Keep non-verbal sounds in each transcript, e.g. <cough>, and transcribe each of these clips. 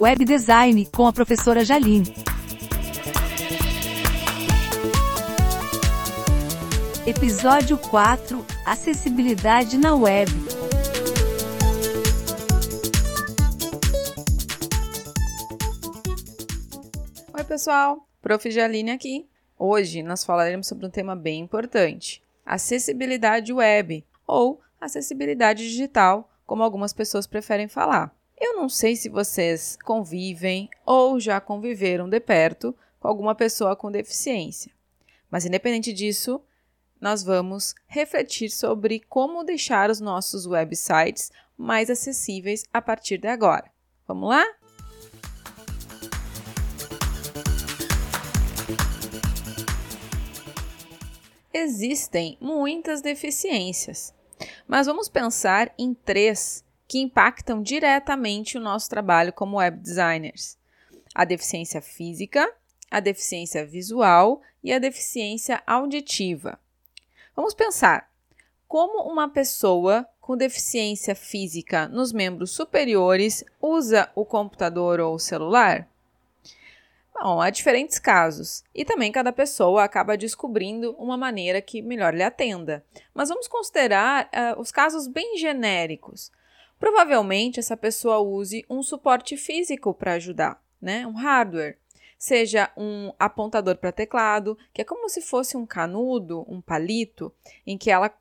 Web Design com a professora Jaline. Episódio 4 Acessibilidade na Web. Oi, pessoal! Prof. Jaline aqui. Hoje nós falaremos sobre um tema bem importante: acessibilidade web ou acessibilidade digital, como algumas pessoas preferem falar. Eu não sei se vocês convivem ou já conviveram de perto com alguma pessoa com deficiência, mas independente disso, nós vamos refletir sobre como deixar os nossos websites mais acessíveis a partir de agora. Vamos lá? Existem muitas deficiências, mas vamos pensar em três que impactam diretamente o nosso trabalho como web designers: a deficiência física, a deficiência visual e a deficiência auditiva. Vamos pensar como uma pessoa com deficiência física nos membros superiores usa o computador ou o celular? Bom, há diferentes casos e também cada pessoa acaba descobrindo uma maneira que melhor lhe atenda. Mas vamos considerar uh, os casos bem genéricos. Provavelmente essa pessoa use um suporte físico para ajudar, né? um hardware, seja um apontador para teclado, que é como se fosse um canudo, um palito, em que ela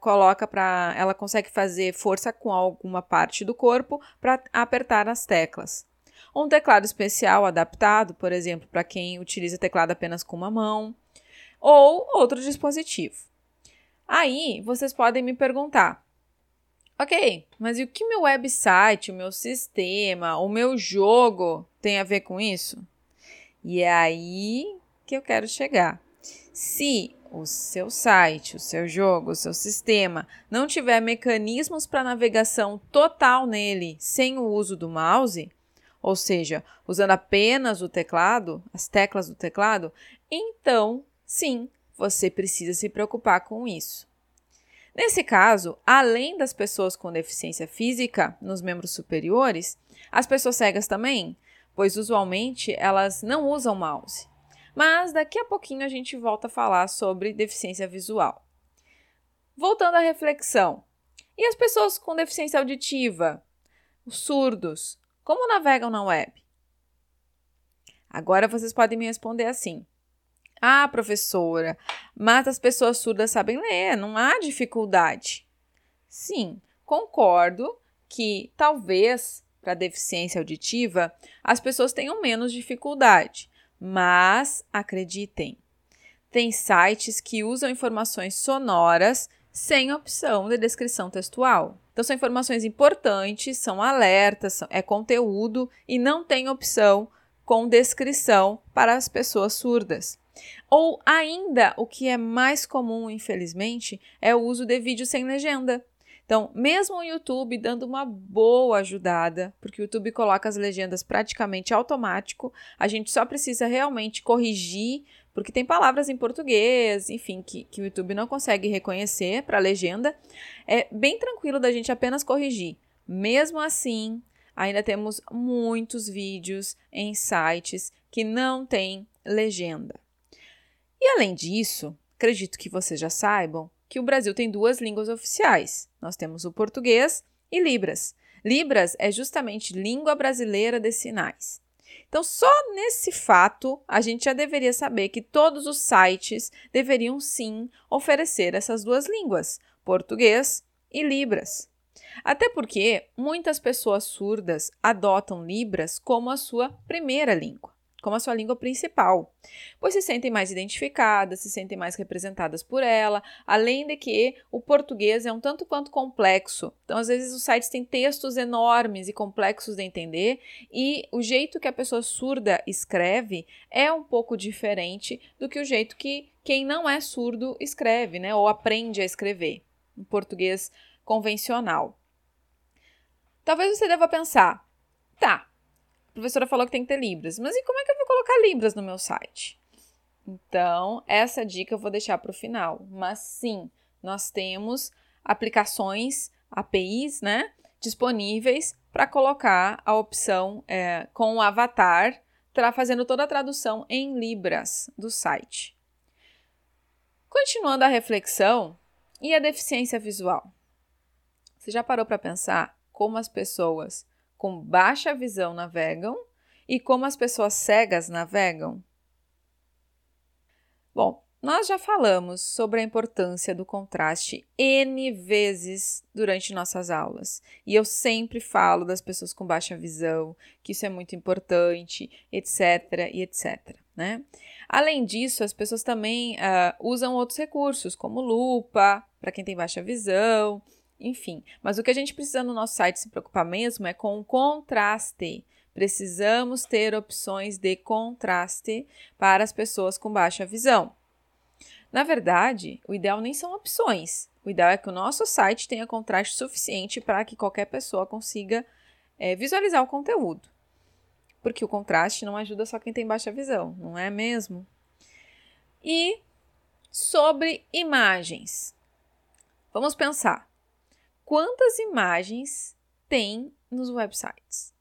coloca para ela consegue fazer força com alguma parte do corpo para apertar as teclas. Um teclado especial adaptado, por exemplo, para quem utiliza teclado apenas com uma mão, ou outro dispositivo. Aí vocês podem me perguntar: ok, mas e o que meu website, o meu sistema, o meu jogo tem a ver com isso? E é aí que eu quero chegar. Se o seu site, o seu jogo, o seu sistema não tiver mecanismos para navegação total nele sem o uso do mouse, ou seja, usando apenas o teclado, as teclas do teclado, então sim, você precisa se preocupar com isso. Nesse caso, além das pessoas com deficiência física nos membros superiores, as pessoas cegas também, pois usualmente elas não usam mouse. Mas daqui a pouquinho a gente volta a falar sobre deficiência visual. Voltando à reflexão. E as pessoas com deficiência auditiva? Os surdos? Como navegam na web? Agora vocês podem me responder assim: Ah, professora, mas as pessoas surdas sabem ler, não há dificuldade. Sim, concordo que talvez para deficiência auditiva as pessoas tenham menos dificuldade, mas acreditem, tem sites que usam informações sonoras sem opção de descrição textual. Então, são informações importantes, são alertas, é conteúdo e não tem opção com descrição para as pessoas surdas. Ou ainda, o que é mais comum, infelizmente, é o uso de vídeo sem legenda. Então, mesmo o YouTube dando uma boa ajudada, porque o YouTube coloca as legendas praticamente automático, a gente só precisa realmente corrigir porque tem palavras em português, enfim, que, que o YouTube não consegue reconhecer para a legenda. É bem tranquilo da gente apenas corrigir. Mesmo assim, ainda temos muitos vídeos em sites que não têm legenda. E além disso, acredito que vocês já saibam que o Brasil tem duas línguas oficiais. Nós temos o português e Libras. Libras é justamente língua brasileira de sinais. Então, só nesse fato, a gente já deveria saber que todos os sites deveriam sim oferecer essas duas línguas, português e Libras. Até porque muitas pessoas surdas adotam Libras como a sua primeira língua como a sua língua principal, pois se sentem mais identificadas, se sentem mais representadas por ela, além de que o português é um tanto quanto complexo. Então, às vezes, os sites têm textos enormes e complexos de entender, e o jeito que a pessoa surda escreve é um pouco diferente do que o jeito que quem não é surdo escreve, né, ou aprende a escrever, em português convencional. Talvez você deva pensar, tá, professora falou que tem que ter Libras. Mas e como é que eu vou colocar Libras no meu site? Então, essa dica eu vou deixar para o final. Mas sim, nós temos aplicações, APIs, né? disponíveis para colocar a opção é, com o avatar, fazendo toda a tradução em Libras do site. Continuando a reflexão, e a deficiência visual? Você já parou para pensar como as pessoas com baixa visão navegam e como as pessoas cegas navegam? Bom, nós já falamos sobre a importância do contraste N vezes durante nossas aulas. E eu sempre falo das pessoas com baixa visão, que isso é muito importante, etc. e etc. Né? Além disso, as pessoas também uh, usam outros recursos, como lupa, para quem tem baixa visão, enfim. Mas o que a gente precisa no nosso site se preocupar mesmo é com o contraste. Precisamos ter opções de contraste para as pessoas com baixa visão. Na verdade, o ideal nem são opções. O ideal é que o nosso site tenha contraste suficiente para que qualquer pessoa consiga é, visualizar o conteúdo. Porque o contraste não ajuda só quem tem baixa visão, não é mesmo? E sobre imagens. Vamos pensar. Quantas imagens tem nos websites?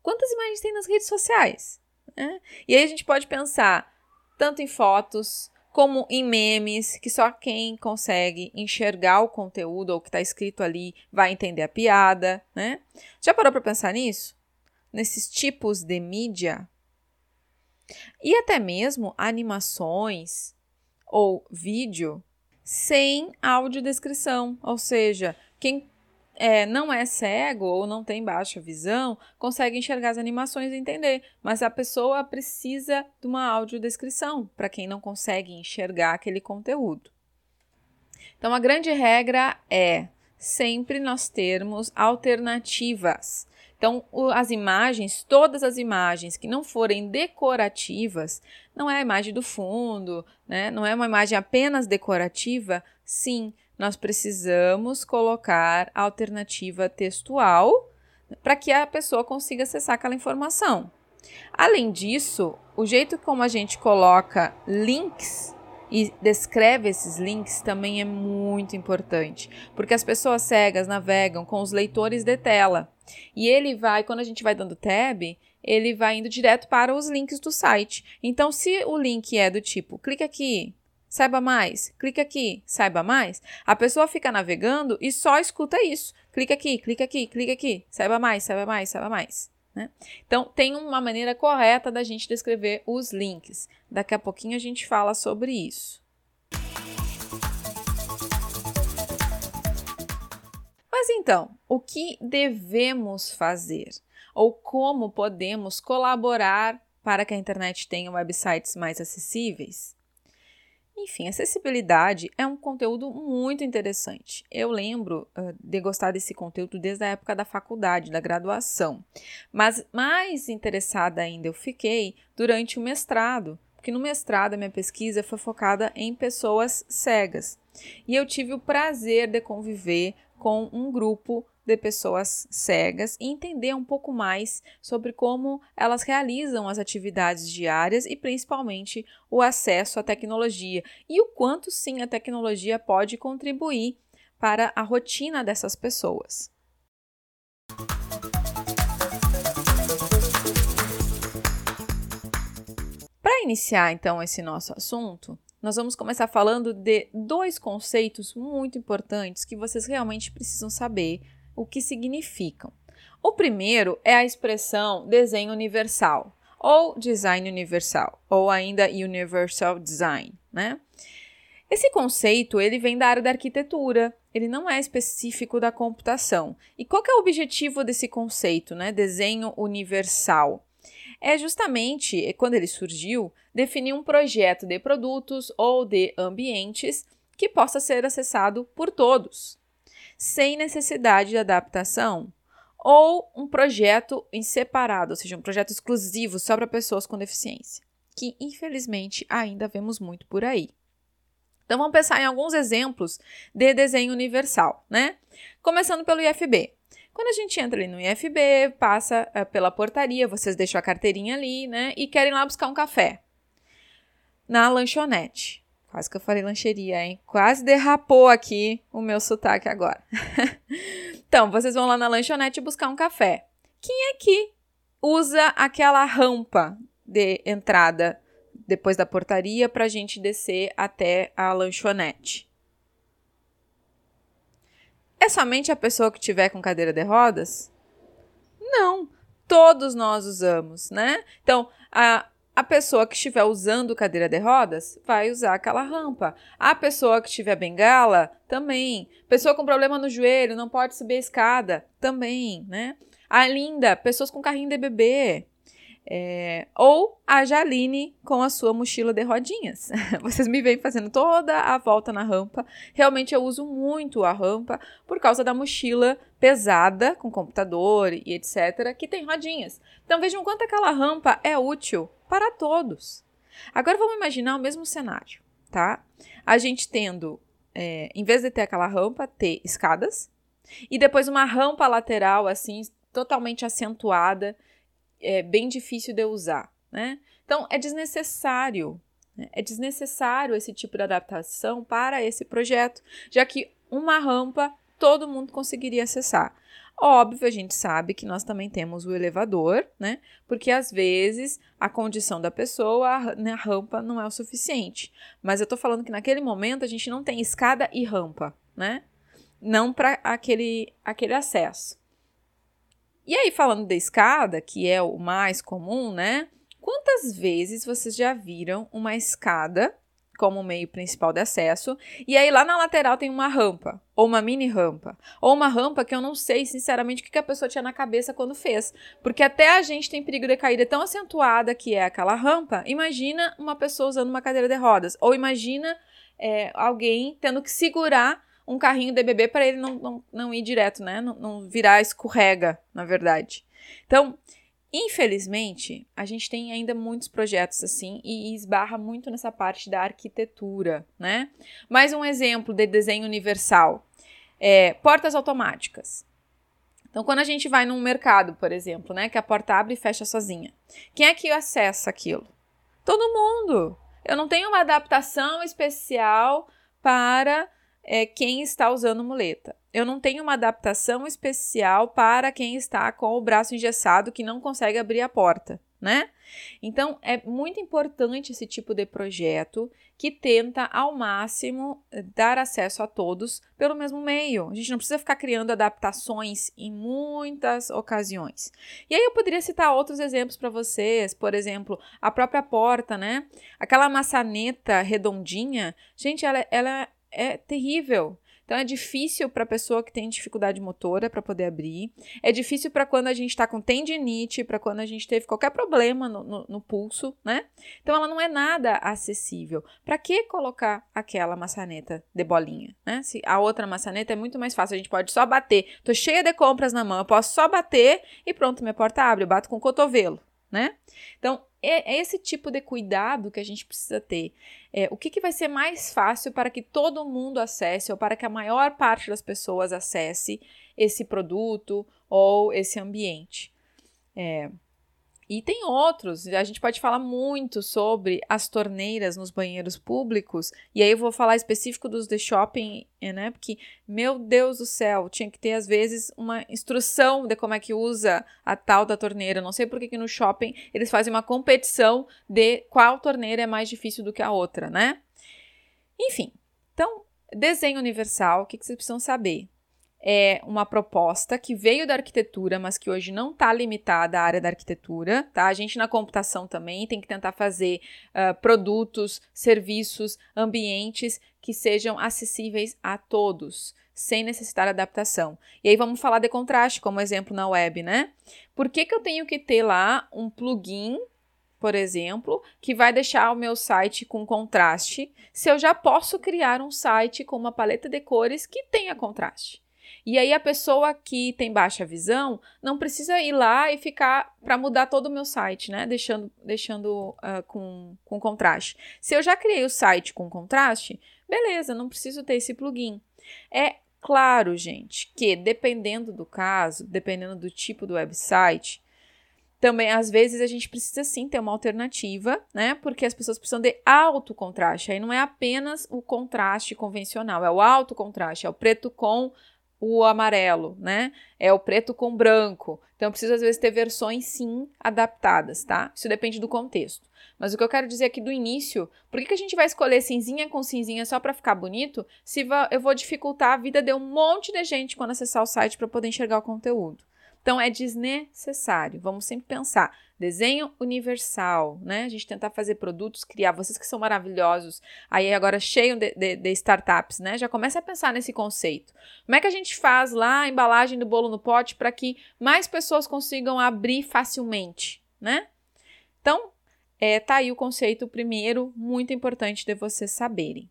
Quantas imagens tem nas redes sociais? Né? E aí a gente pode pensar tanto em fotos como em memes, que só quem consegue enxergar o conteúdo ou o que está escrito ali vai entender a piada, né? Já parou para pensar nisso? Nesses tipos de mídia? E até mesmo animações ou vídeo sem audiodescrição, ou seja, quem é, não é cego ou não tem baixa visão consegue enxergar as animações e entender, mas a pessoa precisa de uma audiodescrição para quem não consegue enxergar aquele conteúdo. Então, a grande regra é sempre nós termos alternativas. Então, as imagens, todas as imagens que não forem decorativas, não é a imagem do fundo, né? não é uma imagem apenas decorativa, sim, nós precisamos colocar a alternativa textual para que a pessoa consiga acessar aquela informação. Além disso, o jeito como a gente coloca links e descreve esses links também é muito importante, porque as pessoas cegas navegam com os leitores de tela. E ele vai, quando a gente vai dando tab, ele vai indo direto para os links do site. Então, se o link é do tipo, clique aqui, saiba mais, clica aqui, saiba mais, a pessoa fica navegando e só escuta isso. Clica aqui, clica aqui, clica aqui, saiba mais, saiba mais, saiba mais. Né? Então, tem uma maneira correta da gente descrever os links. Daqui a pouquinho a gente fala sobre isso. Mas então, o que devemos fazer? Ou como podemos colaborar para que a internet tenha websites mais acessíveis? Enfim, acessibilidade é um conteúdo muito interessante. Eu lembro uh, de gostar desse conteúdo desde a época da faculdade, da graduação. Mas mais interessada ainda eu fiquei durante o mestrado, porque no mestrado a minha pesquisa foi focada em pessoas cegas. E eu tive o prazer de conviver com um grupo de pessoas cegas e entender um pouco mais sobre como elas realizam as atividades diárias e principalmente o acesso à tecnologia e o quanto sim a tecnologia pode contribuir para a rotina dessas pessoas. Para iniciar então esse nosso assunto, nós vamos começar falando de dois conceitos muito importantes que vocês realmente precisam saber o que significam. O primeiro é a expressão desenho universal, ou design universal, ou ainda universal design, né? Esse conceito ele vem da área da arquitetura, ele não é específico da computação. E qual é o objetivo desse conceito, né? Desenho universal. É justamente, quando ele surgiu, definir um projeto de produtos ou de ambientes que possa ser acessado por todos sem necessidade de adaptação, ou um projeto em separado, ou seja, um projeto exclusivo só para pessoas com deficiência, que infelizmente ainda vemos muito por aí. Então vamos pensar em alguns exemplos de desenho universal, né? Começando pelo IFB. Quando a gente entra ali no IFB, passa é, pela portaria, vocês deixam a carteirinha ali, né? E querem lá buscar um café. Na lanchonete. Quase que eu falei lancheria, hein? Quase derrapou aqui o meu sotaque agora. <laughs> Então, vocês vão lá na lanchonete buscar um café. Quem é que usa aquela rampa de entrada depois da portaria para a gente descer até a lanchonete? É somente a pessoa que tiver com cadeira de rodas? Não, todos nós usamos, né? Então, a, a pessoa que estiver usando cadeira de rodas vai usar aquela rampa. A pessoa que tiver bengala também. Pessoa com problema no joelho não pode subir a escada também, né? A linda, pessoas com carrinho de bebê. É, ou a Jaline com a sua mochila de rodinhas. <laughs> Vocês me veem fazendo toda a volta na rampa. Realmente eu uso muito a rampa por causa da mochila pesada, com computador e etc., que tem rodinhas. Então vejam quanto aquela rampa é útil para todos. Agora vamos imaginar o mesmo cenário, tá? A gente tendo, é, em vez de ter aquela rampa, ter escadas e depois uma rampa lateral assim, totalmente acentuada é bem difícil de usar, né? Então é desnecessário, né? é desnecessário esse tipo de adaptação para esse projeto, já que uma rampa todo mundo conseguiria acessar. Óbvio, a gente sabe que nós também temos o elevador, né? Porque às vezes a condição da pessoa, a, né, a rampa não é o suficiente. Mas eu tô falando que naquele momento a gente não tem escada e rampa, né? Não para aquele, aquele acesso. E aí, falando da escada, que é o mais comum, né? Quantas vezes vocês já viram uma escada como meio principal de acesso, e aí lá na lateral tem uma rampa, ou uma mini rampa, ou uma rampa que eu não sei, sinceramente, o que a pessoa tinha na cabeça quando fez, porque até a gente tem perigo de caída tão acentuada que é aquela rampa, imagina uma pessoa usando uma cadeira de rodas, ou imagina é, alguém tendo que segurar um carrinho de bebê para ele não, não, não ir direto, né? Não, não virar escorrega, na verdade. Então, infelizmente, a gente tem ainda muitos projetos assim e esbarra muito nessa parte da arquitetura, né? Mais um exemplo de desenho universal. É, portas automáticas. Então, quando a gente vai num mercado, por exemplo, né, que a porta abre e fecha sozinha, quem é que acessa aquilo? Todo mundo. Eu não tenho uma adaptação especial para é, quem está usando muleta. Eu não tenho uma adaptação especial para quem está com o braço engessado que não consegue abrir a porta, né? Então é muito importante esse tipo de projeto que tenta ao máximo dar acesso a todos pelo mesmo meio. A gente não precisa ficar criando adaptações em muitas ocasiões. E aí eu poderia citar outros exemplos para vocês, por exemplo, a própria porta, né? Aquela maçaneta redondinha, gente, ela, ela é terrível. Então é difícil para a pessoa que tem dificuldade motora para poder abrir. É difícil para quando a gente está com tendinite, para quando a gente teve qualquer problema no, no, no, pulso, né? Então ela não é nada acessível. Para que colocar aquela maçaneta de bolinha, né? Se a outra maçaneta é muito mais fácil, a gente pode só bater. Tô cheia de compras na mão, eu posso só bater e pronto, minha porta abre. Eu bato com o cotovelo, né? Então é, é esse tipo de cuidado que a gente precisa ter. É, o que, que vai ser mais fácil para que todo mundo acesse ou para que a maior parte das pessoas acesse esse produto ou esse ambiente? É, e tem outros, a gente pode falar muito sobre as torneiras nos banheiros públicos, e aí eu vou falar específico dos de shopping, né? Porque, meu Deus do céu, tinha que ter às vezes uma instrução de como é que usa a tal da torneira. Não sei por que no shopping eles fazem uma competição de qual torneira é mais difícil do que a outra, né? Enfim, então, desenho universal, o que, que vocês precisam saber? É uma proposta que veio da arquitetura, mas que hoje não está limitada à área da arquitetura, tá? A gente na computação também tem que tentar fazer uh, produtos, serviços, ambientes que sejam acessíveis a todos, sem necessitar adaptação. E aí vamos falar de contraste, como exemplo na web, né? Por que, que eu tenho que ter lá um plugin por exemplo, que vai deixar o meu site com contraste, se eu já posso criar um site com uma paleta de cores que tenha contraste. E aí a pessoa que tem baixa visão não precisa ir lá e ficar para mudar todo o meu site, né? Deixando, deixando uh, com, com contraste. Se eu já criei o site com contraste, beleza, não preciso ter esse plugin. É claro, gente, que dependendo do caso, dependendo do tipo do website, também às vezes a gente precisa sim ter uma alternativa, né? Porque as pessoas precisam de alto contraste. Aí não é apenas o contraste convencional, é o alto contraste, é o preto com o amarelo, né? É o preto com branco. Então, precisa às vezes ter versões sim adaptadas, tá? Isso depende do contexto. Mas o que eu quero dizer aqui do início, por que, que a gente vai escolher cinzinha com cinzinha só para ficar bonito, se eu vou dificultar a vida de um monte de gente quando acessar o site para poder enxergar o conteúdo? Então é desnecessário. Vamos sempre pensar. Desenho universal, né? A gente tentar fazer produtos, criar. Vocês que são maravilhosos, aí agora cheio de, de, de, startups, né? Já começa a pensar nesse conceito. Como é que a gente faz lá a embalagem do bolo no pote para que mais pessoas consigam abrir facilmente, né? Então, é, tá aí o conceito primeiro, muito importante de vocês saberem.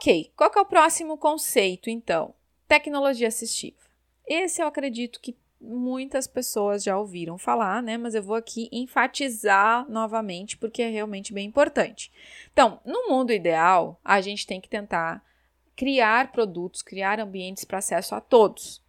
Ok, qual é o próximo conceito, então? Tecnologia assistiva. Esse eu acredito que muitas pessoas já ouviram falar, né? Mas eu vou aqui enfatizar novamente porque é realmente bem importante. Então, no mundo ideal, a gente tem que tentar criar produtos, criar ambientes para acesso a todos.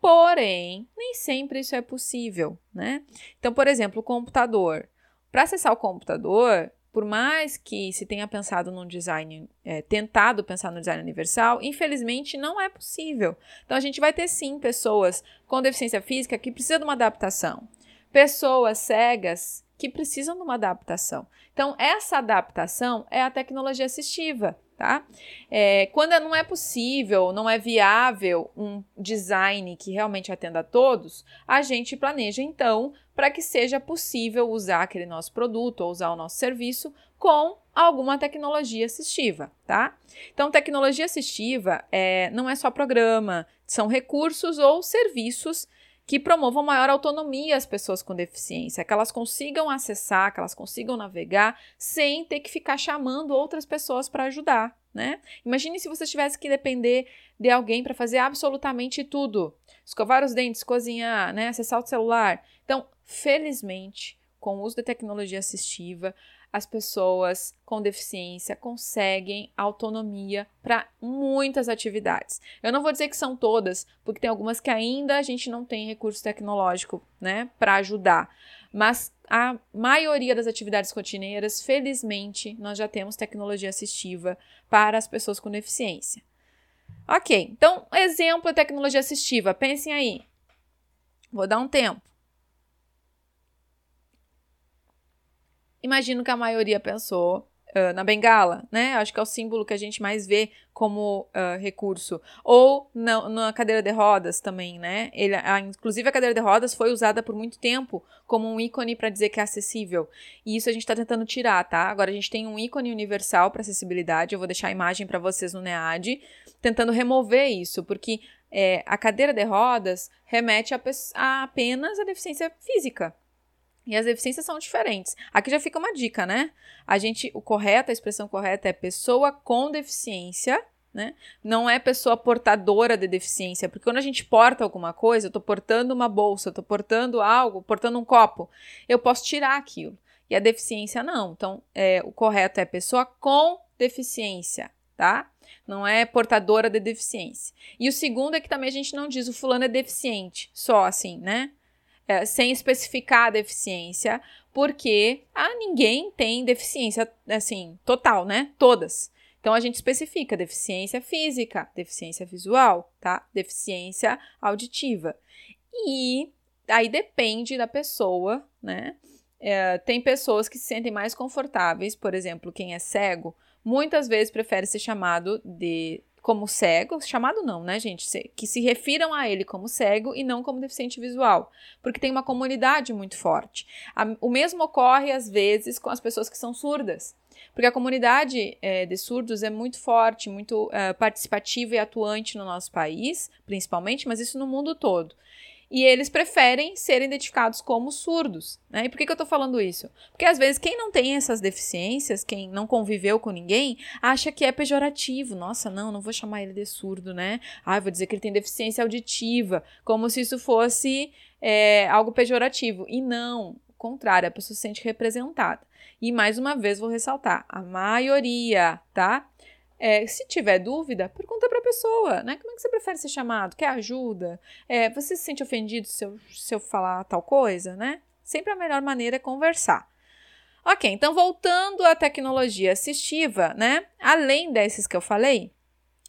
Porém, nem sempre isso é possível, né? Então, por exemplo, o computador. Para acessar o computador, por mais que se tenha pensado num design, é, tentado pensar no design universal, infelizmente não é possível. Então a gente vai ter sim pessoas com deficiência física que precisam de uma adaptação, pessoas cegas que precisam de uma adaptação. Então essa adaptação é a tecnologia assistiva tá? É, quando não é possível, não é viável um design que realmente atenda a todos, a gente planeja então para que seja possível usar aquele nosso produto ou usar o nosso serviço com alguma tecnologia assistiva, tá? Então, tecnologia assistiva é, não é só programa, são recursos ou serviços que promovam maior autonomia às pessoas com deficiência, que elas consigam acessar, que elas consigam navegar sem ter que ficar chamando outras pessoas para ajudar, né? Imagine se você tivesse que depender de alguém para fazer absolutamente tudo: escovar os dentes, cozinhar, né? acessar o celular. Então, felizmente, com o uso da tecnologia assistiva, as pessoas com deficiência conseguem autonomia para muitas atividades. Eu não vou dizer que são todas, porque tem algumas que ainda a gente não tem recurso tecnológico, né, para ajudar. Mas a maioria das atividades rotineiras, felizmente, nós já temos tecnologia assistiva para as pessoas com deficiência. Ok, então, exemplo de tecnologia assistiva, pensem aí. Vou dar um tempo. Imagino que a maioria pensou uh, na bengala, né? Acho que é o símbolo que a gente mais vê como uh, recurso. Ou na, na, cadeira de rodas também, né? Ele, a, inclusive a cadeira de rodas foi usada por muito tempo como um ícone para dizer que é acessível. E isso a gente está tentando tirar, tá? Agora a gente tem um ícone universal para acessibilidade. Eu vou deixar a imagem para vocês no NEAD, tentando remover isso, porque é, a cadeira de rodas remete a, apenas a deficiência física, e as deficiências são diferentes. Aqui já fica uma dica, né? A gente, o correto, a expressão correta é pessoa com deficiência, né? Não é pessoa portadora de deficiência, porque quando a gente porta alguma coisa, eu tô portando uma bolsa, eu tô portando algo, portando um copo, eu posso tirar aquilo. E a deficiência não. Então, é, o correto é pessoa com deficiência, tá? Não é portadora de deficiência. E o segundo é que também a gente não diz o fulano é deficiente, só assim, né? É, sem especificar a deficiência, porque ah, ninguém tem deficiência assim total, né? Todas. Então a gente especifica deficiência física, deficiência visual, tá? Deficiência auditiva. E aí depende da pessoa, né? É, tem pessoas que se sentem mais confortáveis, por exemplo, quem é cego, muitas vezes prefere ser chamado de como cego, chamado não, né, gente? Que se refiram a ele como cego e não como deficiente visual, porque tem uma comunidade muito forte. O mesmo ocorre, às vezes, com as pessoas que são surdas. Porque a comunidade é, de surdos é muito forte, muito é, participativa e atuante no nosso país, principalmente, mas isso no mundo todo e eles preferem ser identificados como surdos. Né? E por que, que eu estou falando isso? Porque às vezes quem não tem essas deficiências, quem não conviveu com ninguém, acha que é pejorativo. Nossa, não, não vou chamar ele de surdo, né? Ah, vou dizer que ele tem deficiência auditiva, como se isso fosse é, algo pejorativo. E não, o contrário, a pessoa se sente representada. E mais uma vez vou ressaltar, a maioria, tá? É, se tiver dúvida, pergunta para a pessoa, né? Como é que você prefere ser chamado? Quer ajuda? É, você se sente ofendido se eu, se eu falar tal coisa, né? Sempre a melhor maneira é conversar. Ok, então voltando à tecnologia assistiva, né? Além desses que eu falei,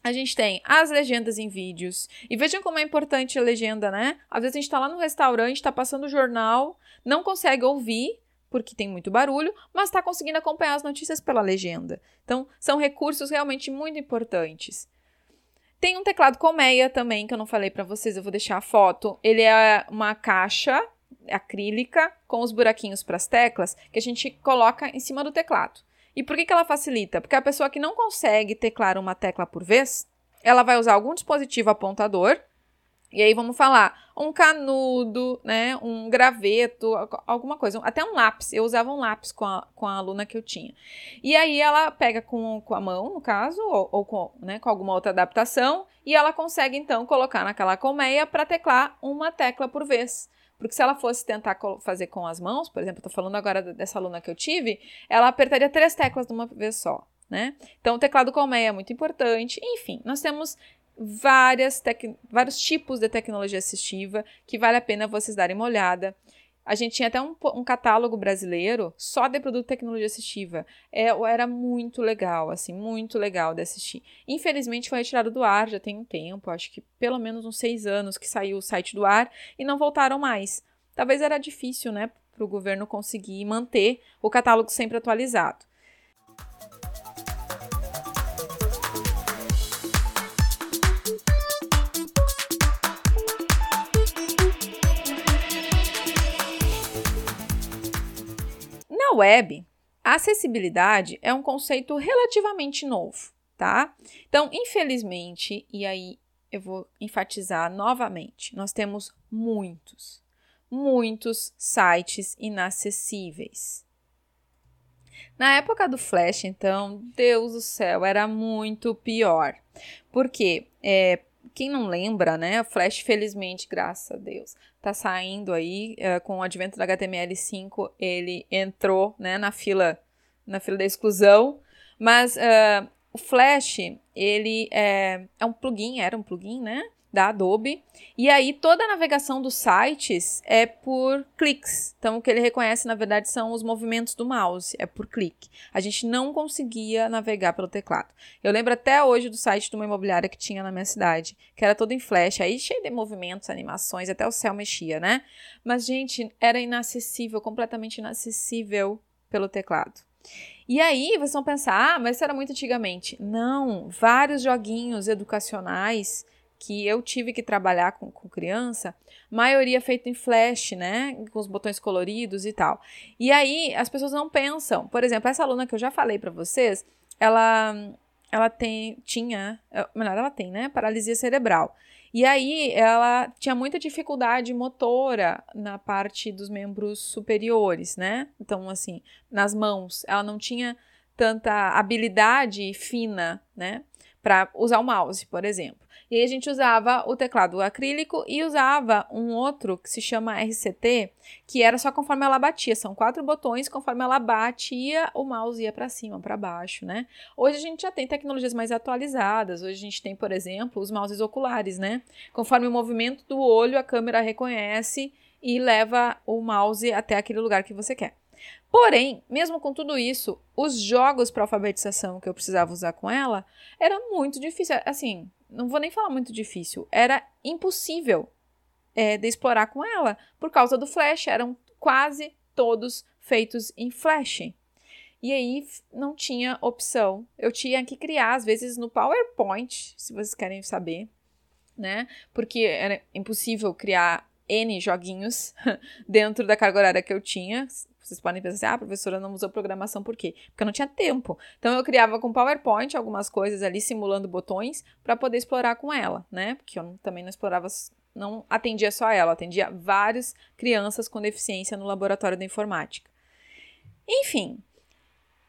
a gente tem as legendas em vídeos. E vejam como é importante a legenda, né? Às vezes a gente está lá no restaurante, está passando o jornal, não consegue ouvir, porque tem muito barulho, mas está conseguindo acompanhar as notícias pela legenda. Então, são recursos realmente muito importantes. Tem um teclado colmeia também, que eu não falei para vocês, eu vou deixar a foto. Ele é uma caixa acrílica com os buraquinhos para as teclas que a gente coloca em cima do teclado. E por que, que ela facilita? Porque a pessoa que não consegue teclar uma tecla por vez, ela vai usar algum dispositivo apontador e aí vamos falar um canudo, né, um graveto, alguma coisa, até um lápis. Eu usava um lápis com a, com a aluna que eu tinha. E aí ela pega com, com a mão, no caso, ou, ou com, né, com alguma outra adaptação, e ela consegue então colocar naquela colmeia para teclar uma tecla por vez. Porque se ela fosse tentar fazer com as mãos, por exemplo, estou falando agora dessa aluna que eu tive, ela apertaria três teclas de uma vez só. Né? Então, o teclado colmeia é muito importante. Enfim, nós temos várias vários tipos de tecnologia assistiva que vale a pena vocês darem uma olhada. A gente tinha até um, um catálogo brasileiro só de produto de tecnologia assistiva. É, era muito legal, assim, muito legal de assistir. Infelizmente foi retirado do ar já tem um tempo, acho que pelo menos uns seis anos que saiu o site do ar e não voltaram mais. Talvez era difícil, né, para o governo conseguir manter o catálogo sempre atualizado. Na web, acessibilidade é um conceito relativamente novo, tá? Então, infelizmente, e aí eu vou enfatizar novamente, nós temos muitos, muitos sites inacessíveis. Na época do Flash, então, Deus do céu, era muito pior. Porque é, quem não lembra, né? O Flash, felizmente, graças a Deus, tá saindo aí uh, com o advento da HTML5, ele entrou, né, na fila, na fila da exclusão. Mas uh, o Flash, ele é, é um plugin, era um plugin, né? Da Adobe. E aí toda a navegação dos sites é por cliques. Então o que ele reconhece na verdade são os movimentos do mouse, é por clique. A gente não conseguia navegar pelo teclado. Eu lembro até hoje do site de uma imobiliária que tinha na minha cidade, que era todo em flash, aí cheio de movimentos, animações, até o céu mexia, né? Mas gente, era inacessível, completamente inacessível pelo teclado. E aí vocês vão pensar, ah, mas isso era muito antigamente. Não, vários joguinhos educacionais que eu tive que trabalhar com, com criança, maioria feita em flash, né? Com os botões coloridos e tal. E aí as pessoas não pensam. Por exemplo, essa aluna que eu já falei para vocês, ela, ela tem, tinha, é, melhor, ela tem, né? Paralisia cerebral. E aí ela tinha muita dificuldade motora na parte dos membros superiores, né? Então, assim, nas mãos. Ela não tinha tanta habilidade fina, né? Para usar o mouse, por exemplo. E aí a gente usava o teclado acrílico e usava um outro que se chama RCT, que era só conforme ela batia. São quatro botões, conforme ela batia, o mouse ia para cima, para baixo, né? Hoje a gente já tem tecnologias mais atualizadas. Hoje a gente tem, por exemplo, os mouses oculares, né? Conforme o movimento do olho, a câmera reconhece e leva o mouse até aquele lugar que você quer. Porém, mesmo com tudo isso, os jogos para alfabetização que eu precisava usar com ela era muito difícil. Assim, não vou nem falar muito difícil, era impossível é, de explorar com ela, por causa do Flash, eram quase todos feitos em Flash. E aí não tinha opção. Eu tinha que criar, às vezes, no PowerPoint, se vocês querem saber, né? Porque era impossível criar N joguinhos <laughs> dentro da carga horária que eu tinha. Vocês podem pensar assim, ah, a professora não usou programação por quê? Porque eu não tinha tempo. Então eu criava com PowerPoint algumas coisas ali, simulando botões, para poder explorar com ela, né? Porque eu também não explorava, não atendia só ela, atendia várias crianças com deficiência no laboratório da informática. Enfim,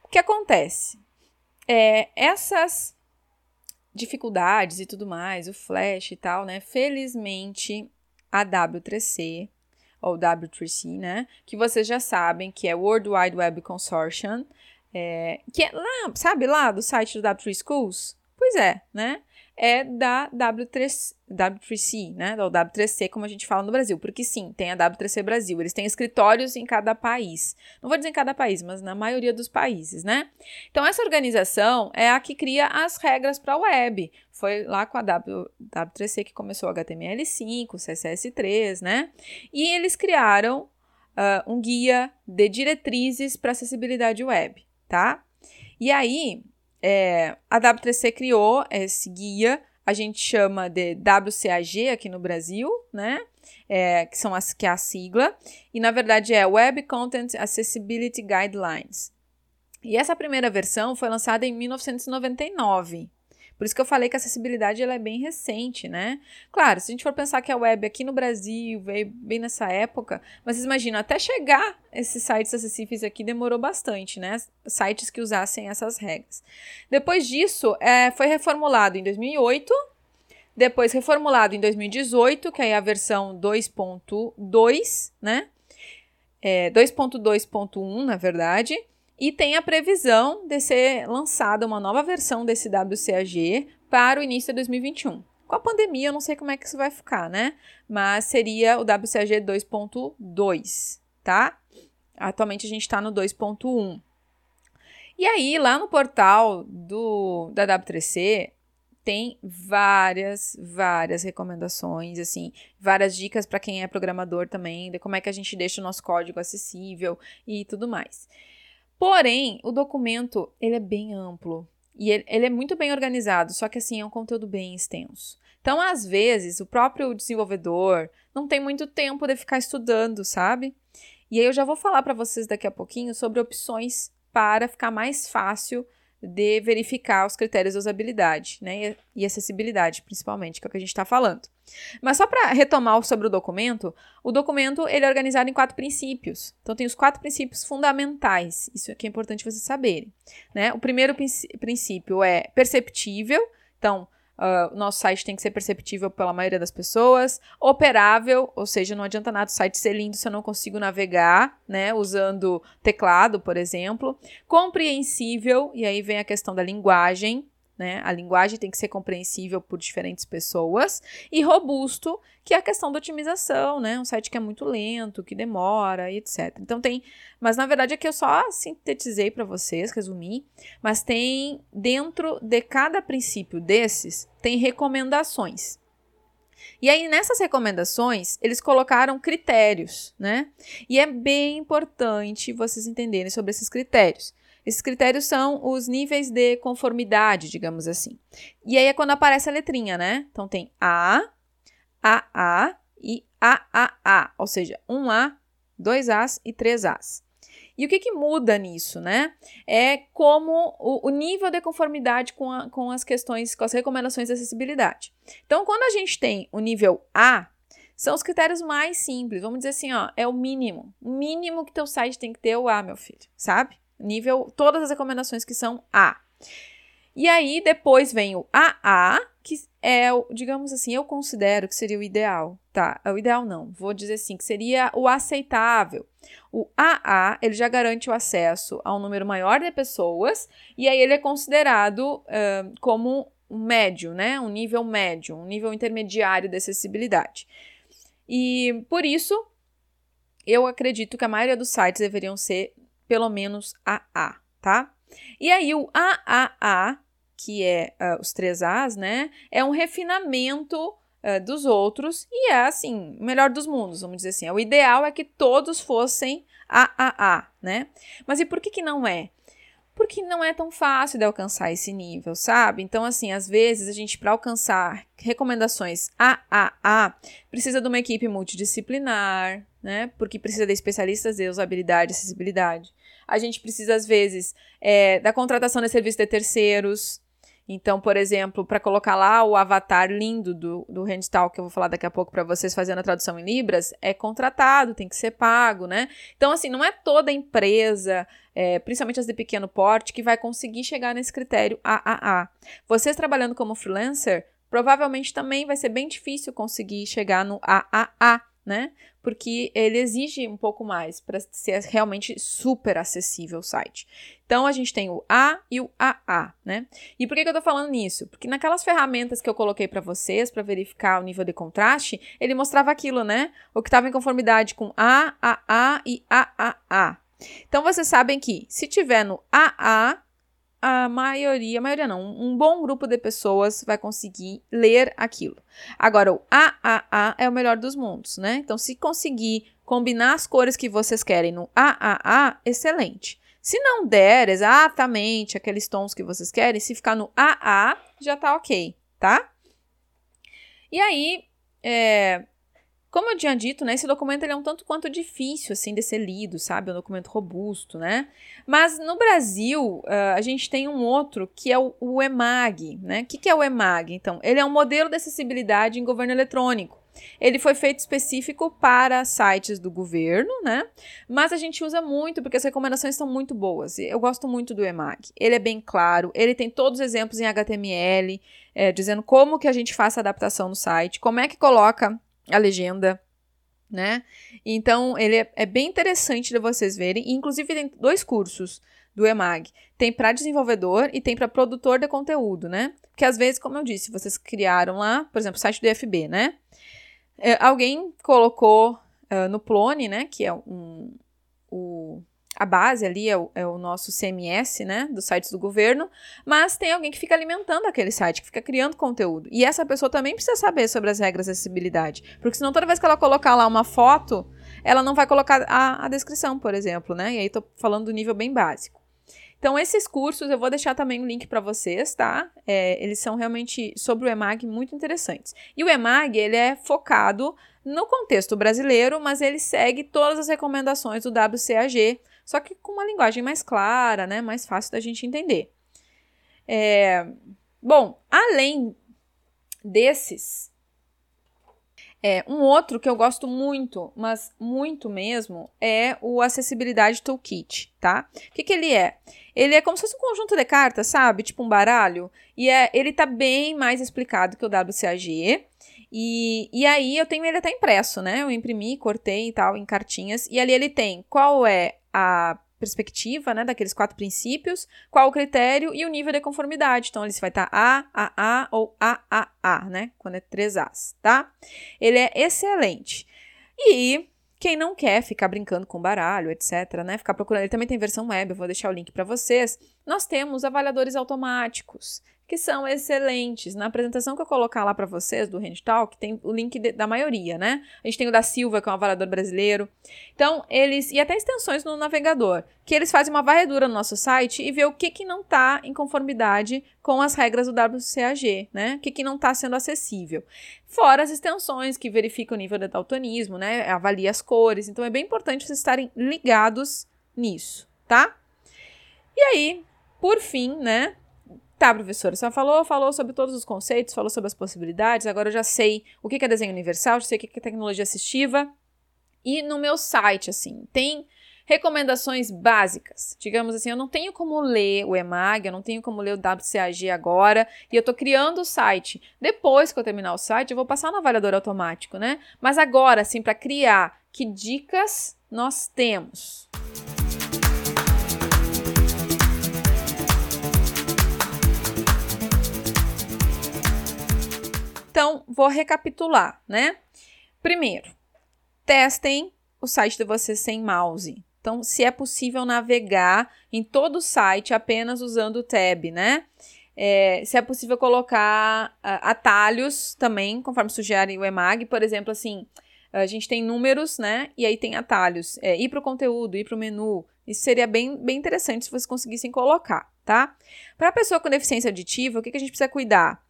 o que acontece? É, essas dificuldades e tudo mais, o Flash e tal, né? Felizmente, a W3C ou W3C, né? Que vocês já sabem que é World Wide Web Consortium, é, que é lá, sabe lá do site do W3 Schools? Pois é, né? É da W3, W3C, né? Da W3C, como a gente fala no Brasil. Porque sim, tem a W3C Brasil. Eles têm escritórios em cada país. Não vou dizer em cada país, mas na maioria dos países, né? Então, essa organização é a que cria as regras para a web. Foi lá com a w, W3C que começou o HTML5, CSS3, né? E eles criaram uh, um guia de diretrizes para acessibilidade web, tá? E aí, é, a W3C criou esse guia, a gente chama de WCAG aqui no Brasil, né? É, que, são as, que é a sigla, e na verdade é Web Content Accessibility Guidelines. E essa primeira versão foi lançada em 1999, por isso que eu falei que a acessibilidade ela é bem recente, né? Claro, se a gente for pensar que a web aqui no Brasil veio bem nessa época, mas vocês imaginam, até chegar esses sites acessíveis aqui demorou bastante, né? Sites que usassem essas regras. Depois disso, é, foi reformulado em 2008, depois reformulado em 2018, que é a versão 2.2, né? É, 2.2.1, na verdade. E tem a previsão de ser lançada uma nova versão desse WCAG para o início de 2021. Com a pandemia, eu não sei como é que isso vai ficar, né? Mas seria o WCAG 2.2, tá? Atualmente a gente está no 2.1. E aí, lá no portal do, da W3C, tem várias, várias recomendações, assim, várias dicas para quem é programador também, de como é que a gente deixa o nosso código acessível e tudo mais. Porém, o documento, ele é bem amplo e ele, ele é muito bem organizado, só que assim, é um conteúdo bem extenso. Então, às vezes, o próprio desenvolvedor não tem muito tempo de ficar estudando, sabe? E aí eu já vou falar para vocês daqui a pouquinho sobre opções para ficar mais fácil de verificar os critérios de usabilidade né, e acessibilidade, principalmente, que é o que a gente está falando. Mas só para retomar sobre o documento, o documento ele é organizado em quatro princípios. Então, tem os quatro princípios fundamentais, isso aqui é importante vocês saberem. Né? O primeiro princípio é perceptível, então, Uh, nosso site tem que ser perceptível pela maioria das pessoas, operável, ou seja, não adianta nada o site ser lindo se eu não consigo navegar, né, usando teclado, por exemplo, compreensível, e aí vem a questão da linguagem, né? A linguagem tem que ser compreensível por diferentes pessoas e robusto, que é a questão da otimização, né? Um site que é muito lento, que demora, etc. Então tem, mas na verdade aqui eu só sintetizei para vocês, resumi, mas tem dentro de cada princípio desses tem recomendações. E aí, nessas recomendações, eles colocaram critérios, né? E é bem importante vocês entenderem sobre esses critérios. Esses critérios são os níveis de conformidade, digamos assim. E aí é quando aparece a letrinha, né? Então tem A, AA e AAA, ou seja, um A, dois As e três As. E o que, que muda nisso, né? É como o, o nível de conformidade com, a, com as questões, com as recomendações de acessibilidade. Então, quando a gente tem o nível A, são os critérios mais simples. Vamos dizer assim, ó, é o mínimo. O mínimo que teu site tem que ter é o A, meu filho, sabe? Nível, todas as recomendações que são A. E aí, depois vem o AA, que é, o, digamos assim, eu considero que seria o ideal, tá? É o ideal não, vou dizer assim, que seria o aceitável. O AA, ele já garante o acesso a um número maior de pessoas, e aí ele é considerado uh, como um médio, né? Um nível médio, um nível intermediário de acessibilidade. E por isso, eu acredito que a maioria dos sites deveriam ser pelo menos AA, tá? E aí o AAA, que é uh, os três As, né? É um refinamento uh, dos outros e é assim, o melhor dos mundos, vamos dizer assim. O ideal é que todos fossem AAA, né? Mas e por que que não é? Porque não é tão fácil de alcançar esse nível, sabe? Então, assim, às vezes a gente, para alcançar recomendações AAA, precisa de uma equipe multidisciplinar, né? Porque precisa de especialistas de usabilidade e acessibilidade a gente precisa, às vezes, é, da contratação de serviço de terceiros. Então, por exemplo, para colocar lá o avatar lindo do, do Handtalk, que eu vou falar daqui a pouco para vocês fazendo a tradução em Libras, é contratado, tem que ser pago, né? Então, assim, não é toda empresa, é, principalmente as de pequeno porte, que vai conseguir chegar nesse critério AAA. Vocês trabalhando como freelancer, provavelmente também vai ser bem difícil conseguir chegar no AAA, né? Porque ele exige um pouco mais para ser realmente super acessível o site. Então a gente tem o A e o AA, né? E por que, que eu tô falando nisso? Porque naquelas ferramentas que eu coloquei para vocês para verificar o nível de contraste, ele mostrava aquilo, né? O que estava em conformidade com A, AA e AAA. Então vocês sabem que se tiver no AA, a maioria, a maioria não, um bom grupo de pessoas vai conseguir ler aquilo. Agora, o AAA é o melhor dos mundos, né? Então, se conseguir combinar as cores que vocês querem no AAA, excelente. Se não der exatamente aqueles tons que vocês querem, se ficar no AA, já tá ok, tá? E aí, é, como eu tinha dito, né, esse documento ele é um tanto quanto difícil assim de ser lido, sabe? É um documento robusto, né? Mas no Brasil, uh, a gente tem um outro que é o, o EMAG, né? O que, que é o EMAG? Então, ele é um modelo de acessibilidade em governo eletrônico. Ele foi feito específico para sites do governo, né? Mas a gente usa muito porque as recomendações são muito boas. Eu gosto muito do EMAG. Ele é bem claro, ele tem todos os exemplos em HTML, é, dizendo como que a gente faz a adaptação no site, como é que coloca a legenda, né? Então, ele é, é bem interessante de vocês verem. Inclusive, tem dois cursos do EMAG. Tem para desenvolvedor e tem para produtor de conteúdo, né? Porque às vezes, como eu disse, vocês criaram lá, por exemplo, o site do IFB, né? É, alguém colocou uh, no Plone, né? Que é um, o a base ali é o, é o, nosso CMS, né, dos sites do governo, mas tem alguém que fica alimentando aquele site, que fica criando conteúdo. E essa pessoa também precisa saber sobre as regras de acessibilidade, porque senão toda vez que ela colocar lá uma foto, ela não vai colocar a, a descrição, por exemplo, né? E aí tô falando do nível bem básico. Então, esses cursos eu vou deixar também o um link para vocês, tá? É, eles são realmente sobre o EMAG muito interessantes. E o EMAG, ele é focado no contexto brasileiro, mas ele segue todas as recomendações do WCAG, só que com uma linguagem mais clara, né, mais fácil da gente entender. É, bom, além desses, é, um outro que eu gosto muito, mas muito mesmo, é o Acessibilidade Toolkit, tá? O que, que ele é? Ele é como se fosse um conjunto de cartas, sabe? Tipo um baralho. E é, ele tá bem mais explicado que o WCAG. E, e aí eu tenho ele até impresso, né? Eu imprimi, cortei e tal, em cartinhas. E ali ele tem qual é a perspectiva, né, daqueles quatro princípios, qual o critério e o nível de conformidade. Então, ele vai estar A, ou A, A, A, né, quando é três As, tá? Ele é excelente. E quem não quer ficar brincando com baralho, etc., né, ficar procurando, ele também tem versão web, eu vou deixar o link para vocês. Nós temos avaliadores automáticos que são excelentes. Na apresentação que eu colocar lá para vocês do Talk, tem o link de, da maioria, né? A gente tem o da Silva, que é um avaliador brasileiro. Então, eles. E até extensões no navegador, que eles fazem uma varredura no nosso site e vê o que, que não está em conformidade com as regras do WCAG, né? O que, que não está sendo acessível. Fora as extensões que verificam o nível de daltonismo, né? Avalia as cores. Então, é bem importante vocês estarem ligados nisso, tá? E aí, por fim, né? Tá, professora, você falou, falou sobre todos os conceitos, falou sobre as possibilidades, agora eu já sei o que é desenho universal, já sei o que é tecnologia assistiva. E no meu site, assim, tem recomendações básicas. Digamos assim, eu não tenho como ler o EMAG, eu não tenho como ler o WCAG agora, e eu estou criando o site. Depois que eu terminar o site, eu vou passar no avaliador automático, né? Mas agora, assim, para criar, que dicas nós temos? Então, vou recapitular, né? Primeiro, testem o site de vocês sem mouse. Então, se é possível navegar em todo o site apenas usando o tab, né? É, se é possível colocar uh, atalhos também, conforme sugere o EMAG, por exemplo, assim, a gente tem números, né? E aí tem atalhos. É, ir para o conteúdo, ir para o menu. Isso seria bem, bem interessante se vocês conseguissem colocar, tá? Para a pessoa com deficiência auditiva, o que, que a gente precisa cuidar?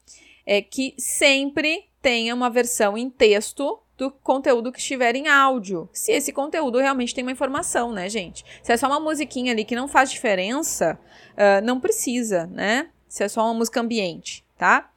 É que sempre tenha uma versão em texto do conteúdo que estiver em áudio. Se esse conteúdo realmente tem uma informação, né, gente? Se é só uma musiquinha ali que não faz diferença, uh, não precisa, né? Se é só uma música ambiente, tá?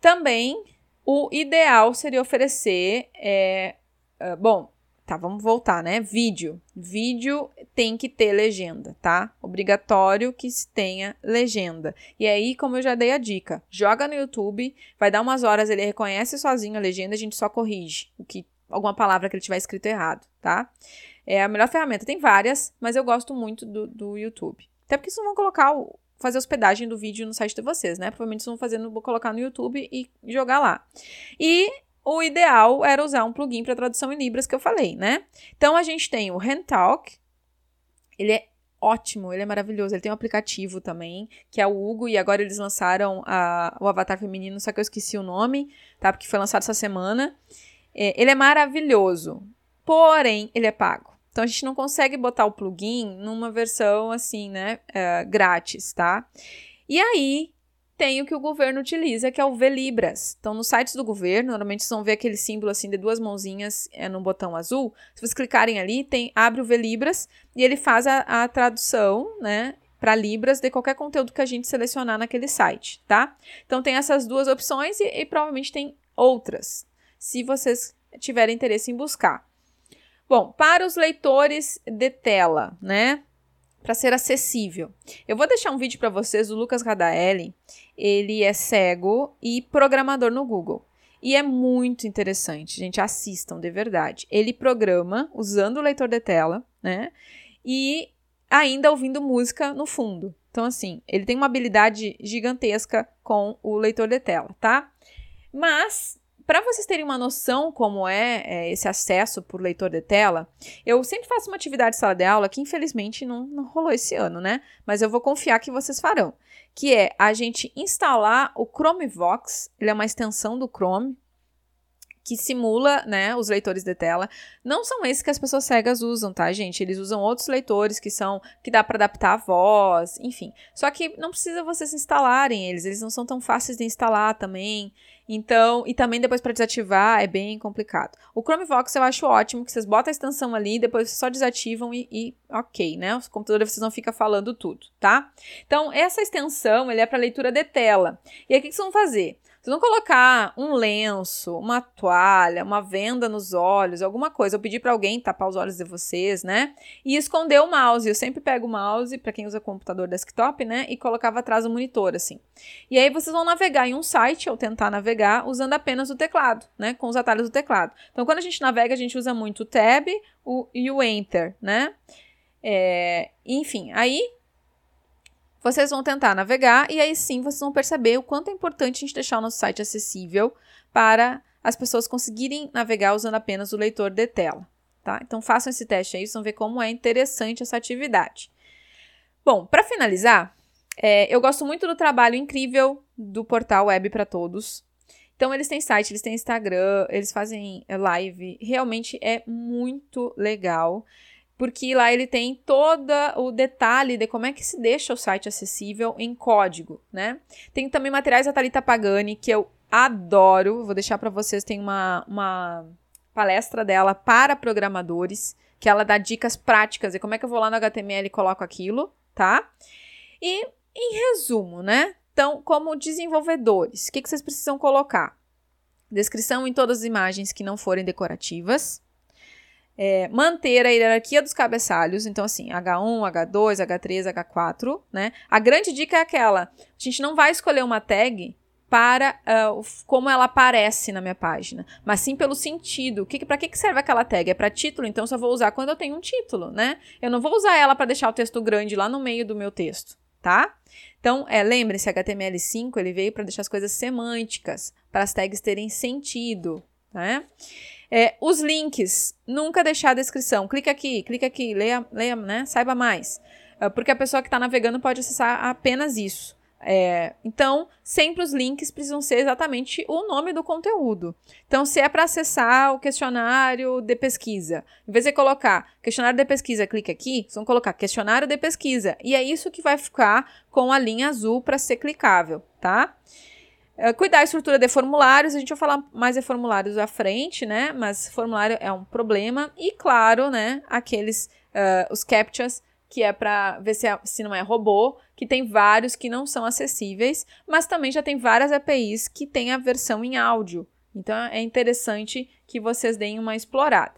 Também o ideal seria oferecer, é, uh, bom, Tá, vamos voltar, né? Vídeo. Vídeo tem que ter legenda, tá? Obrigatório que tenha legenda. E aí, como eu já dei a dica, joga no YouTube, vai dar umas horas, ele reconhece sozinho a legenda, a gente só corrige o que alguma palavra que ele tiver escrito errado, tá? É a melhor ferramenta. Tem várias, mas eu gosto muito do, do YouTube. Até porque vocês vão colocar o, fazer hospedagem do vídeo no site de vocês, né? Provavelmente vocês vão fazer, vou colocar no YouTube e jogar lá. E o ideal era usar um plugin para tradução em libras que eu falei, né? Então a gente tem o HandTalk. Ele é ótimo, ele é maravilhoso. Ele tem um aplicativo também, que é o Hugo, e agora eles lançaram a, o avatar feminino, só que eu esqueci o nome, tá? Porque foi lançado essa semana. É, ele é maravilhoso, porém, ele é pago. Então a gente não consegue botar o plugin numa versão assim, né, uh, grátis, tá? E aí tem o que o governo utiliza, que é o V-Libras. Então, nos sites do governo, normalmente vocês vão ver aquele símbolo assim de duas mãozinhas é, no botão azul. Se vocês clicarem ali, tem abre o V-Libras e ele faz a, a tradução, né, para Libras de qualquer conteúdo que a gente selecionar naquele site, tá? Então, tem essas duas opções e, e provavelmente tem outras, se vocês tiverem interesse em buscar. Bom, para os leitores de tela, né? Para ser acessível. Eu vou deixar um vídeo para vocês do Lucas Radaeli. Ele é cego e programador no Google. E é muito interessante, gente. Assistam de verdade. Ele programa usando o leitor de tela, né? E ainda ouvindo música no fundo. Então, assim, ele tem uma habilidade gigantesca com o leitor de tela, tá? Mas para vocês terem uma noção como é, é, esse acesso por leitor de tela, eu sempre faço uma atividade de sala de aula que infelizmente não, não rolou esse ano, né? Mas eu vou confiar que vocês farão, que é a gente instalar o Chromevox, ele é uma extensão do Chrome, que simula, né, os leitores de tela. Não são esses que as pessoas cegas usam, tá, gente? Eles usam outros leitores que são que dá para adaptar a voz, enfim. Só que não precisa vocês instalarem eles, eles não são tão fáceis de instalar também. Então, e também depois para desativar é bem complicado. O Chromevox eu acho ótimo, que vocês botam a extensão ali, depois só desativam e, e ok, né? O computador vocês não fica falando tudo, tá? Então, essa extensão, ele é para leitura de tela. E aí, o que vocês vão fazer? Vocês vão colocar um lenço, uma toalha, uma venda nos olhos, alguma coisa. Eu pedi para alguém tapar os olhos de vocês, né? E esconder o mouse. Eu sempre pego o mouse, para quem usa computador desktop, né? E colocava atrás do monitor, assim. E aí vocês vão navegar em um site, ou tentar navegar, usando apenas o teclado, né? Com os atalhos do teclado. Então, quando a gente navega, a gente usa muito o Tab o, e o Enter, né? É, enfim, aí vocês vão tentar navegar e aí sim vocês vão perceber o quanto é importante a gente deixar o nosso site acessível para as pessoas conseguirem navegar usando apenas o leitor de tela. Tá? Então façam esse teste aí, vocês vão ver como é interessante essa atividade. Bom, para finalizar, é, eu gosto muito do trabalho incrível do portal Web para Todos. Então, eles têm site, eles têm Instagram, eles fazem live. Realmente é muito legal porque lá ele tem todo o detalhe de como é que se deixa o site acessível em código, né? Tem também materiais da Thalita Pagani, que eu adoro, vou deixar para vocês, tem uma, uma palestra dela para programadores, que ela dá dicas práticas de como é que eu vou lá no HTML e coloco aquilo, tá? E, em resumo, né? Então, como desenvolvedores, o que, que vocês precisam colocar? Descrição em todas as imagens que não forem decorativas, é, manter a hierarquia dos cabeçalhos, então assim, H1, H2, H3, H4, né? A grande dica é aquela, a gente não vai escolher uma tag para uh, como ela aparece na minha página, mas sim pelo sentido. Que, para que serve aquela tag? É para título, então só vou usar quando eu tenho um título, né? Eu não vou usar ela para deixar o texto grande lá no meio do meu texto, tá? Então, é, lembre-se, HTML5 ele veio para deixar as coisas semânticas, para as tags terem sentido, né? É, os links, nunca deixar a descrição. Clica aqui, clica aqui, leia, leia né? Saiba mais. É, porque a pessoa que está navegando pode acessar apenas isso. É, então, sempre os links precisam ser exatamente o nome do conteúdo. Então, se é para acessar o questionário de pesquisa, em vez de colocar questionário de pesquisa, clique aqui, vocês vão colocar questionário de pesquisa. E é isso que vai ficar com a linha azul para ser clicável, tá? Uh, cuidar da estrutura de formulários, a gente vai falar mais de formulários à frente, né? Mas formulário é um problema. E, claro, né, aqueles, uh, os captchas, que é para ver se, é, se não é robô, que tem vários que não são acessíveis, mas também já tem várias APIs que tem a versão em áudio. Então, é interessante que vocês deem uma explorada.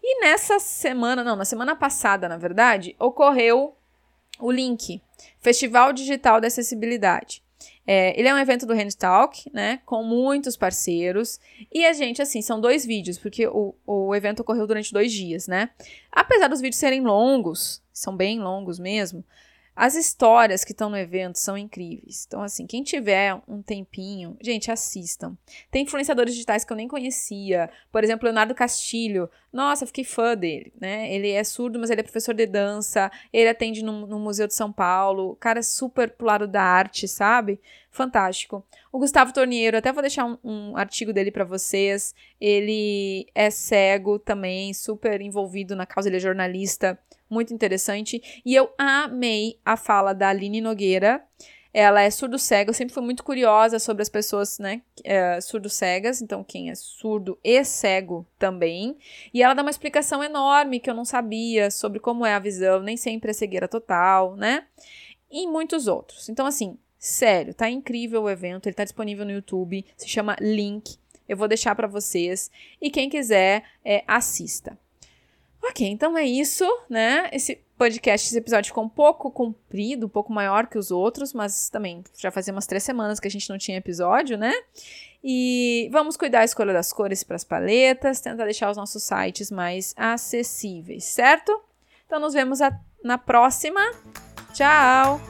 E nessa semana, não, na semana passada, na verdade, ocorreu o link Festival Digital da Acessibilidade. É, ele é um evento do Hand Talk, né? Com muitos parceiros. E a gente, assim, são dois vídeos, porque o, o evento ocorreu durante dois dias, né? Apesar dos vídeos serem longos, são bem longos mesmo, as histórias que estão no evento são incríveis. Então, assim, quem tiver um tempinho, gente, assistam. Tem influenciadores digitais que eu nem conhecia. Por exemplo, Leonardo Castilho. Nossa, fiquei fã dele, né? Ele é surdo, mas ele é professor de dança. Ele atende no, no Museu de São Paulo. Cara super pro lado da arte, sabe? Fantástico. O Gustavo Torniero, até vou deixar um, um artigo dele para vocês. Ele é cego também, super envolvido na causa, ele é jornalista muito interessante. E eu amei a fala da Aline Nogueira. Ela é surdo-cega, eu sempre fui muito curiosa sobre as pessoas, né, é, surdo-cegas, então quem é surdo e cego também. E ela dá uma explicação enorme que eu não sabia sobre como é a visão, nem sempre é cegueira total, né? E muitos outros. Então, assim, sério, tá incrível o evento, ele tá disponível no YouTube, se chama Link. Eu vou deixar para vocês. E quem quiser, é, assista. Ok, então é isso, né? Esse podcast, esse episódio ficou um pouco comprido, um pouco maior que os outros, mas também já fazia umas três semanas que a gente não tinha episódio, né? E vamos cuidar da escolha das cores para as paletas, tentar deixar os nossos sites mais acessíveis, certo? Então nos vemos a, na próxima. Tchau!